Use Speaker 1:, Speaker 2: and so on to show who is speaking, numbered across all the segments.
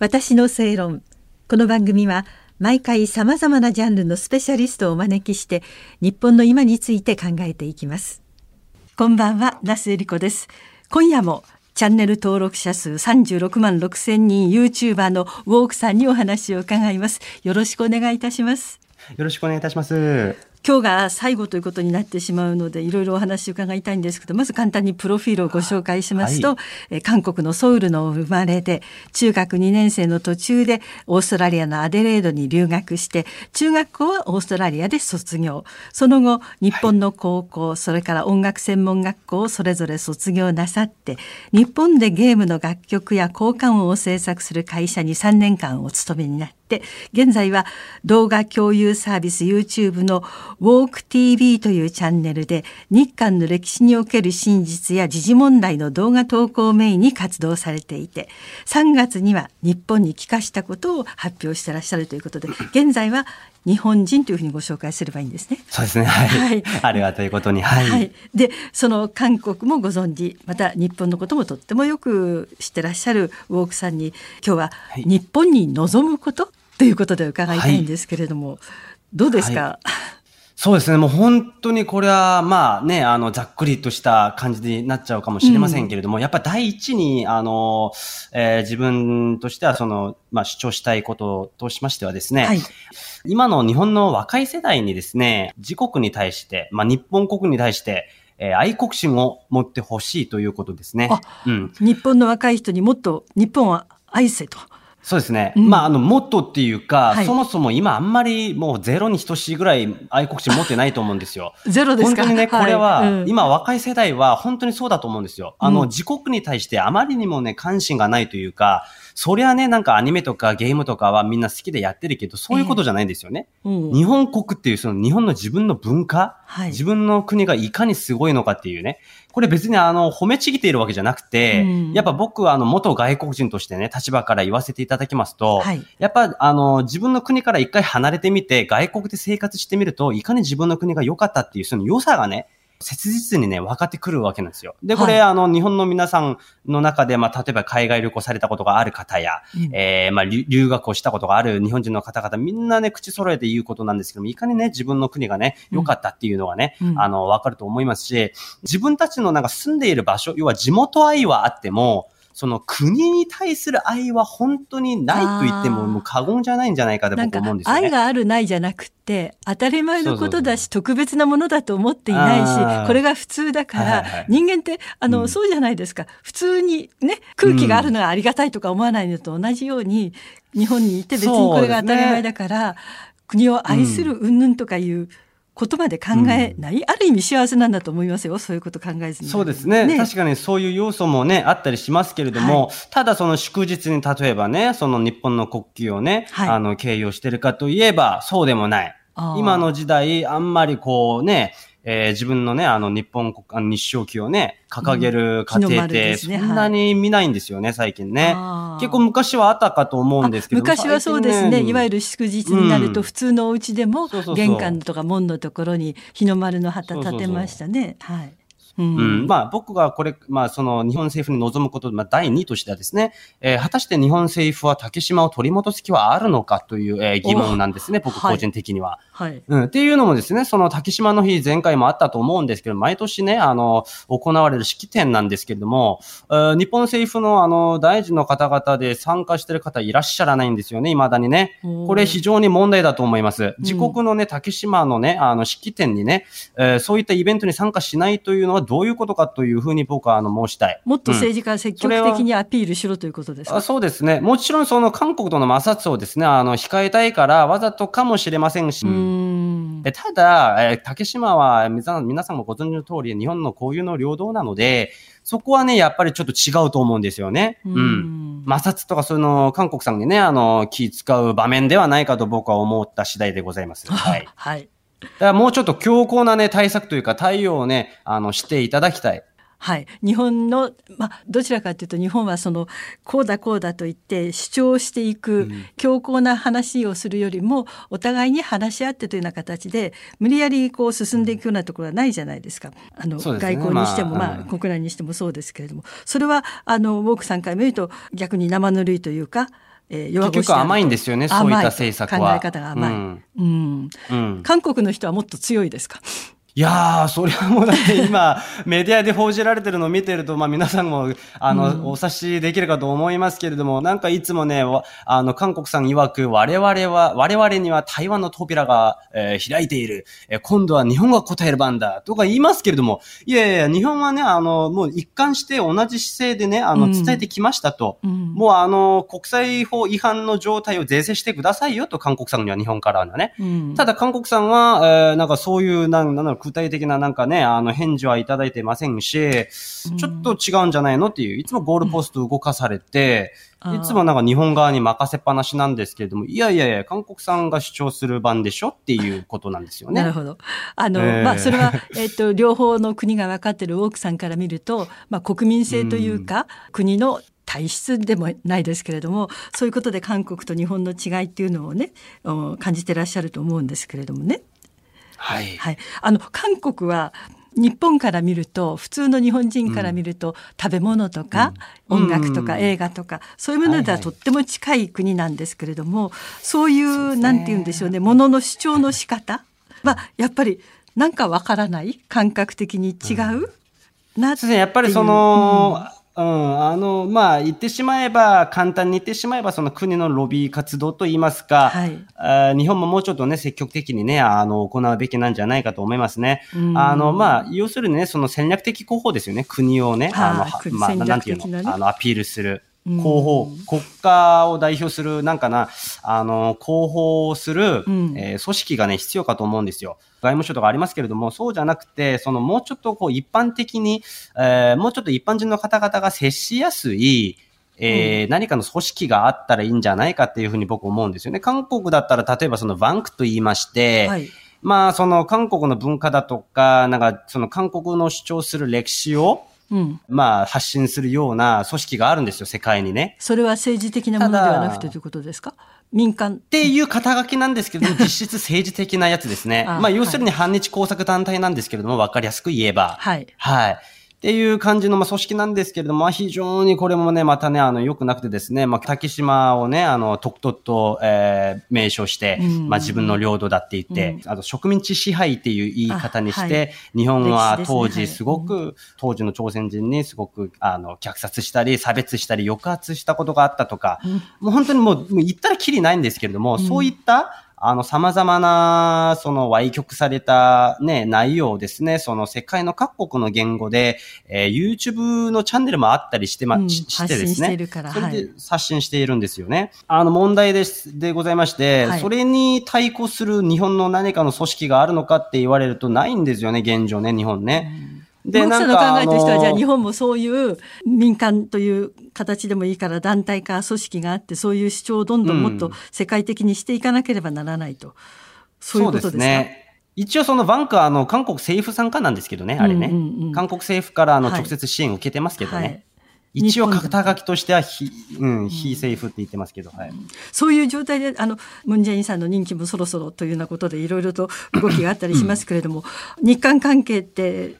Speaker 1: 私の正論。この番組は毎回さまざまなジャンルのスペシャリストをお招きして日本の今について考えていきます。こんばんは那須恵理子です。今夜もチャンネル登録者数36万6千人 YouTuber のウォークさんにお話を伺います。よろしくお願いいたします。
Speaker 2: よろしくお願いいたします。
Speaker 1: 今日が最後ということになってしまうのでいろいろお話を伺いたいんですけどまず簡単にプロフィールをご紹介しますと、はい、韓国のソウルの生まれで中学2年生の途中でオーストラリアのアデレードに留学して中学校はオーストラリアで卒業。その後日本の高校、はい、それから音楽専門学校をそれぞれ卒業なさって日本でゲームの楽曲や交換音を制作する会社に3年間お勤めになってって現在は動画共有サービス YouTube の WalkTV というチャンネルで日韓の歴史における真実や時事問題の動画投稿をメインに活動されていて3月には日本に帰化したことを発表してらっしゃるということで現在は日本人というふうにご紹介すればいいんですね。
Speaker 2: そうですね。はい。はい、ありがたいことに。はい。はい、
Speaker 1: で、その韓国もご存知、また日本のこともとってもよく知ってらっしゃるウォークさんに、今日は日本に望むこと、ということで伺いたいんですけれども、はい、どうですか、はい
Speaker 2: そうですね。もう本当にこれは、まあね、あの、ざっくりとした感じになっちゃうかもしれませんけれども、うん、やっぱ第一に、あの、えー、自分としては、その、まあ主張したいこととしましてはですね、はい、今の日本の若い世代にですね、自国に対して、まあ日本国に対して、えー、愛国心を持ってほしいということですね。
Speaker 1: うん、日本の若い人にもっと日本は愛せと。
Speaker 2: そうですね。うん、まあ、あの、もっとっていうか、はい、そもそも今あんまりもうゼロに等しいぐらい愛国心持ってないと思うんですよ。
Speaker 1: ゼロですか？
Speaker 2: 本当にね、これは、はいうん、今若い世代は本当にそうだと思うんですよ。あの、うん、自国に対してあまりにもね、関心がないというか、そりゃね、なんかアニメとかゲームとかはみんな好きでやってるけど、そういうことじゃないんですよね。えー、日本国っていうその日本の自分の文化、はい、自分の国がいかにすごいのかっていうね、これ別にあの、褒めちぎっているわけじゃなくて、うん、やっぱ僕はあの、元外国人としてね、立場から言わせていただきますと、はい、やっぱあの、自分の国から一回離れてみて、外国で生活してみると、いかに自分の国が良かったっていう、その良さがね、切実にね、分かってくるわけなんですよ。で、これ、はい、あの、日本の皆さんの中で、まあ、例えば海外旅行されたことがある方や、うん、えー、まあ、留学をしたことがある日本人の方々、みんなね、口揃えて言うことなんですけども、いかにね、自分の国がね、良かったっていうのがね、うん、あの、分かると思いますし、自分たちのなんか住んでいる場所、要は地元愛はあっても、その国に対する愛は本当にないと言ってももう過言じゃないんじゃないかと僕思うんですよね。
Speaker 1: 愛があるないじゃなくて当たり前のことだし特別なものだと思っていないしこれが普通だから、人間ってあの、そうじゃないですか。普通にね空気があるのがありがたいとか思わないのと同じように、日本にいて別にこれが当たり前だから、国を愛する云々とかいう、ことまで考えない、うん、ある意味幸せなんだと思いますよ。そういうこと考えずに。
Speaker 2: そうですね、ね、確かにそういう要素もねあったりしますけれども、はい、ただその祝日に例えばねその日本の国旗をね、はい、あの掲揚してるかといえばそうでもない。今の時代あんまりこうねえー、自分のね、あの、日本国、あの、日照旗をね、掲げる家庭って、そんなに見ないんですよね、最近ね。結構昔はあったかと思うんですけど
Speaker 1: 昔はそうですね、いわゆる祝日になると、普通のお家でも、玄関とか門のところに日の丸の旗立てましたね。はい。
Speaker 2: うん、うん、まあ僕がこれ、まあその日本政府に望むこと、まあ第2としてはですね、えー、果たして日本政府は竹島を取り戻す気はあるのかという、えー、疑問なんですね、僕個人的には。はい。うん。っていうのもですね、その竹島の日前回もあったと思うんですけど、毎年ね、あの、行われる式典なんですけれども、えー、日本政府のあの、大臣の方々で参加してる方いらっしゃらないんですよね、未だにね。これ非常に問題だと思います。自国のね、竹島のね、あの、式典にね、えー、そういったイベントに参加しないというのはどういうことかというふうに僕はあの申したい。
Speaker 1: もっと政治家積極的にアピールしろということですか、
Speaker 2: あそうですね。もちろんその韓国との摩擦をですね、あの、控えたいからわざとかもしれませんし、んただ、えー、竹島は皆さんもご存知の通り、日本の固有の領土なので、そこはね、やっぱりちょっと違うと思うんですよね。うん。摩擦とかその、韓国さんにね、あの、気使う場面ではないかと僕は思った次第でございます。はい。はい。だからもうちょっと強硬なね、対策というか対応をね、あの、していただきたい。
Speaker 1: はい、日本の、まあ、どちらかというと日本はそのこうだこうだと言って主張していく強硬な話をするよりもお互いに話し合ってというような形で無理やりこう進んでいくようなところはないじゃないですか。あの、ね、外交にしても、まあ、まあ、国内にしてもそうですけれども。それはあのウォークさんから見ると逆に生ぬるいというかえー、弱
Speaker 2: 結局甘いんですよね、そういった政策は。
Speaker 1: 考え方が甘い。
Speaker 2: うん
Speaker 1: うん
Speaker 2: うん
Speaker 1: 韓国の人はもっと強いですか？
Speaker 2: いやー、それはもうだって今、メディアで報じられてるのを見てると、まあ皆さんも、あの、お察しできるかと思いますけれども、なんかいつもね、わあの、韓国さん曰く、我々は、我々には台湾の扉が、えー開いている。えー今度は日本が答える番だ。とか言いますけれども、いやいや日本はね、あの、もう一貫して同じ姿勢でね、あの、
Speaker 1: うん
Speaker 2: 伝えてきましたと。
Speaker 1: うん
Speaker 2: もうあの、国際法違反の状態を是正してくださいよと、韓国さんには日本からはね。
Speaker 1: うん
Speaker 2: ただ韓国さんは、えーなんかそういう、なんなんだろう具体的ななんかね、あの、返事はいただいてませんし、ちょっと違うんじゃないのっていう、いつもゴールポスト動かされて、いつもなんか日本側に任せっぱなしなんですけれども、いやいやいや、韓国さんが主張する番でしょっていうことなんですよね。
Speaker 1: なるほど。あの、
Speaker 2: えー
Speaker 1: まあ、それは、えっ、と、両方の国が分かっているウォークさんから見ると、まあ、国民性というか、国の体質でもないですけれども、そういうことで韓国と日本の違いっていうのをね、うん感じてらっしゃると思うんですけれどもね。
Speaker 2: はい。
Speaker 1: はい。あの、韓国は、日本から見ると普通の日本人から見ると、食べ物とか、
Speaker 2: うん。
Speaker 1: 音楽とか、
Speaker 2: うん。
Speaker 1: 映画とかそういうものでは
Speaker 2: はいはい。
Speaker 1: とっても近い国なんですけれども、そういう
Speaker 2: そうですね。
Speaker 1: なんて言うんでしょうねものの主張の仕方はやっぱりなんかわからない？感覚的に違う、なっていう。
Speaker 2: やっぱりその、うん、あの、まあ、言ってしまえば、簡単に言ってしまえば、その国のロビー活動といいますか、
Speaker 1: はい。
Speaker 2: あー日本ももうちょっとね、積極的にね、あの、行うべきなんじゃないかと思いますね。
Speaker 1: うん。
Speaker 2: あの、まあ、要するにね、その戦略的広報ですよね、国をね、あの、まあ、なんていう
Speaker 1: 的なね
Speaker 2: の、あの、アピールする。
Speaker 1: うん
Speaker 2: 広報、国家を代表する、なんかな、あの、広報する、
Speaker 1: うん
Speaker 2: えー組織がね、必要かと思うんですよ。外務省とかありますけれども、そうじゃなくて、そのもうちょっとこう一般的に、えーもうちょっと一般人の方々が接しやすい、えー何かの組織があったらいいんじゃないかっていうふうに僕思うんですよね。韓国だったら例えばそのバンクと言いまして、
Speaker 1: はい
Speaker 2: まあその韓国の文化だとか、なんかその韓国の主張する歴史を、
Speaker 1: うん、
Speaker 2: まあ発信するような組織があるんですよ、世界にね。
Speaker 1: それは政治的なものではなくてということですか？民間？
Speaker 2: っていう肩書きなんですけれども、実質政治的なやつですね。
Speaker 1: あ
Speaker 2: まあ、要するに反日工作団体なんですけれども、わかりやすく言えば。
Speaker 1: はい
Speaker 2: はい。っていう感じの、まあ、組織なんですけれども、まあ非常にこれもね、またね、あの、良くなくてですね、まあ、竹島をね、あの、とくとと、えー、名称して、
Speaker 1: うん
Speaker 2: まあ、自分の領土だって言って、あと、植民地支配っていう言い方にして、
Speaker 1: あはい。
Speaker 2: 日本は
Speaker 1: 歴史ですね
Speaker 2: 当時
Speaker 1: はい。
Speaker 2: すごく、当時の朝鮮人にすごく、あの、虐殺したり、差別したり、抑圧したことがあったとか、もう本当にもう、もう言ったらきりないんですけれども、そういった、あの、様々な、その、歪曲されたね、内容をですね、その世界の各国の言語で、えー YouTube のチャンネルもあったりしてま、
Speaker 1: うん
Speaker 2: ししてです
Speaker 1: 発信してい
Speaker 2: ね
Speaker 1: るから。
Speaker 2: それで
Speaker 1: はい
Speaker 2: 発信しているんですよね。あの、問題です、でございまして、
Speaker 1: はい
Speaker 2: それに対抗する日本の何かの組織があるのかって言われるとないんですよね、現状ね、日本ね。
Speaker 1: で、さんの考えとしては、じゃあ日
Speaker 2: 本
Speaker 1: 本もそういう民間という形でもいいから団体か組織があって、そういう主張をどんどんもっと世界的にしていかなければならないと。そういうことですか？
Speaker 2: ね。一応そのバンクはあの韓国政府参加なんですけどね、あれね。
Speaker 1: うんうんうん
Speaker 2: 韓国政府からあの
Speaker 1: はい
Speaker 2: 直接支援を受けてますけどね。
Speaker 1: はい
Speaker 2: 一応
Speaker 1: 日本でも
Speaker 2: 肩書きとしては非、うん、非政府って言ってますけど、はい。
Speaker 1: そういう状態で、あの、ムンジェインさんの任期もそろそろというようなことでいろいろと動きがあったりしますけれども、日韓関係って、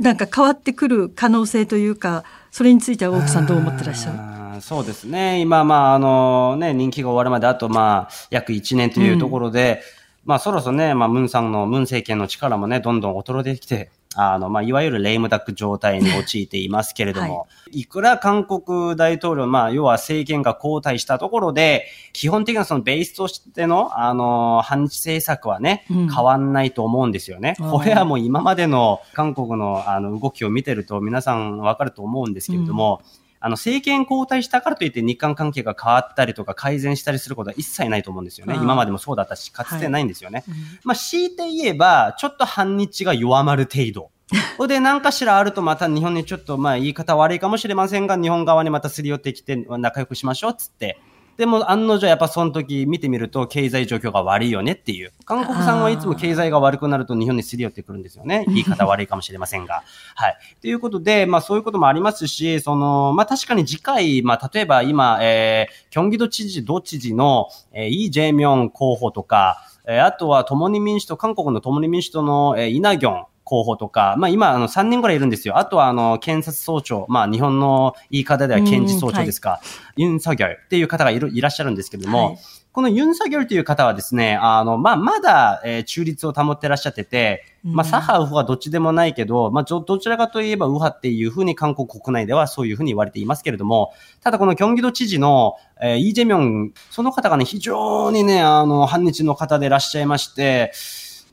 Speaker 1: なんか変わってくる可能性というか、それについては大木さんどう思ってらっしゃる？
Speaker 2: そうですね。今、まあ、あの、ね、任期が終わるまであと、まあ、約1年というところで、まあ、そろそろね、まあ、ムンさんの、ムン政権の力もね、どんどん衰えてきて、あの、まあ、いわゆるレイムダック状態に陥っていますけれども、い、くら韓国大統領、まあ、要は政権が交代したところで、基本的なそのベースとしての、あの、反日政策はね、
Speaker 1: うん。
Speaker 2: 変わんないと思うんですよね。これはもう今までの韓国の、あの、動きを見てると皆さんわかると思うんですけれども、あの、政権交代したからといって日韓関係が変わったりとか改善したりすることは一切ないと思うんですよね。今までもそうだったし、かつてないんですよね。
Speaker 1: うん
Speaker 2: まあ、強いて言えば、ちょっと反日が弱まる程度。これで何かしらあるとまた日本にちょっとまあ言い方悪いかもしれませんが、日本側にまたすり寄ってきて仲良くしましょうっつって。でも案の定やっぱその時見てみると経済状況が悪いよねっていう。韓国さんはいつも経済が悪くなると日本にすり寄ってくるんですよね。言い方悪いかもしれませんが。はい。ということで、まあそういうこともありますし、その、まあ確かに次回、まあ例えば今、えー、キョンギド知事、ド知事の、えー、イ・ジェミョン候補とか、えーあとは共に民主党、韓国の共に民主党の、えーイナギョン、候補とか、まあ今、あの、3人ぐらいいるんですよ。あとは、あの、検察総長、まあ日本の言い方では検事総長ですか、はい、ユン・サギョルっていう方がいるいらっしゃるんですけれども、はい。このユン・サギョルという方はですね、あの、まあ、まだ、えー、中立を保ってらっしゃってて、まあ、左派、右派はどっちでもないけど、まあ、どちらかといえば右派っていうふうに韓国国内ではそういうふうに言われていますけれども、ただこのキョンギド知事の、えー、イ・ジェミョン、その方がね、非常にね、あの、反日の方でいらっしゃいまして、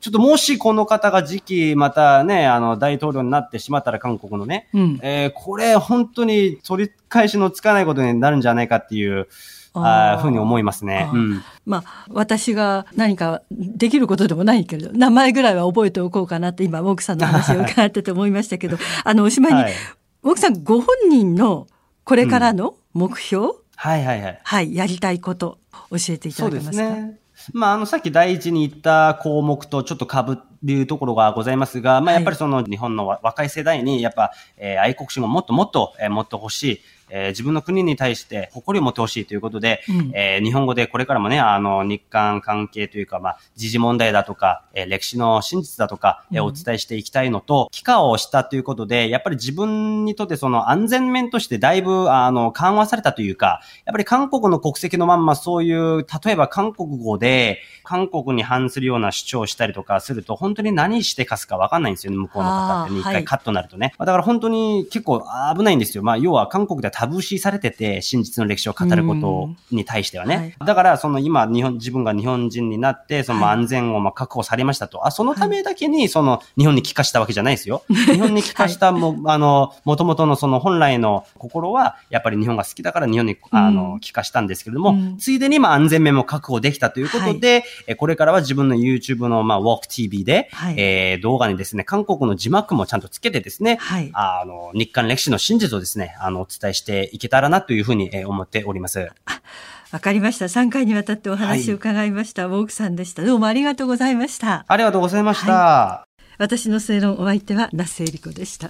Speaker 2: ちょっともしこの方が次期またね、あの、大統領になってしまったら韓国のね、うん、えー、これ本当に取り返しのつかないことになるんじゃないかっていう、あふうに思いますね。うん、
Speaker 1: まあ、私が何かできることでもないけれど、名前ぐらいは覚えておこうかなって今、奥さんの話を伺ってて思いましたけど、あの、おしまいに、はい、奥さんご本人のこれからの目標、うん、
Speaker 2: はいはいはい。
Speaker 1: はい、やりたいこと、教えていただけますか？そうですね。
Speaker 2: まあ、あの、さっき第一に言った項目とちょっと被るところがございますが、まあ、やっぱりその日本の若い世代に、やっぱ、えー、愛国心をもっともっと、えー、もってほしい。えー、自分の国に対して誇りを持ってほしいということで、うん、えー、日本語でこれからもね、あの、日韓関係というか、まあ、時事問題だとか、えー、歴史の真実だとか、えー、お伝えしていきたいのと、帰化をしたということで、やっぱり自分にとってその安全面としてだいぶ、あの、緩和されたというか、やっぱり韓国の国籍のまんまそういう、例えば韓国語で、韓国に反するような主張をしたりとかすると、本当に何してかすかわかんないんですよね、向こうの方ってね、一回カットになるとね。はい、だから本当に結構危ないんですよ。まあ、要は韓国ではタブー視されてて、真実の歴史を語ることに対してはね。はい、だから、その今、日本、自分が日本人になって、その安全をまあ確保されましたと。あ、そのためだけに、その日本に帰化したわけじゃないですよ。日本に帰化したも、あの、もともとのその本来の心は、やっぱり日本が好きだから日本に、あの、帰化したんですけれども、ついでにまあ安全面も確保できたということで、はい、これからは自分の YouTube のまあ WalkTV で、はい、えー、動画にですね、韓国の字幕もちゃんとつけてですね、はい、あの、日韓歴史の真実をですね、あの、お伝えしていけたらなというふうに思っております。
Speaker 1: わかりました。3回にわたってお話を伺いました。はい、ウォークさんでした。どうもありがとうございました。
Speaker 2: ありがとうございました。は
Speaker 1: い、私の正論お相手は那須恵理子でした。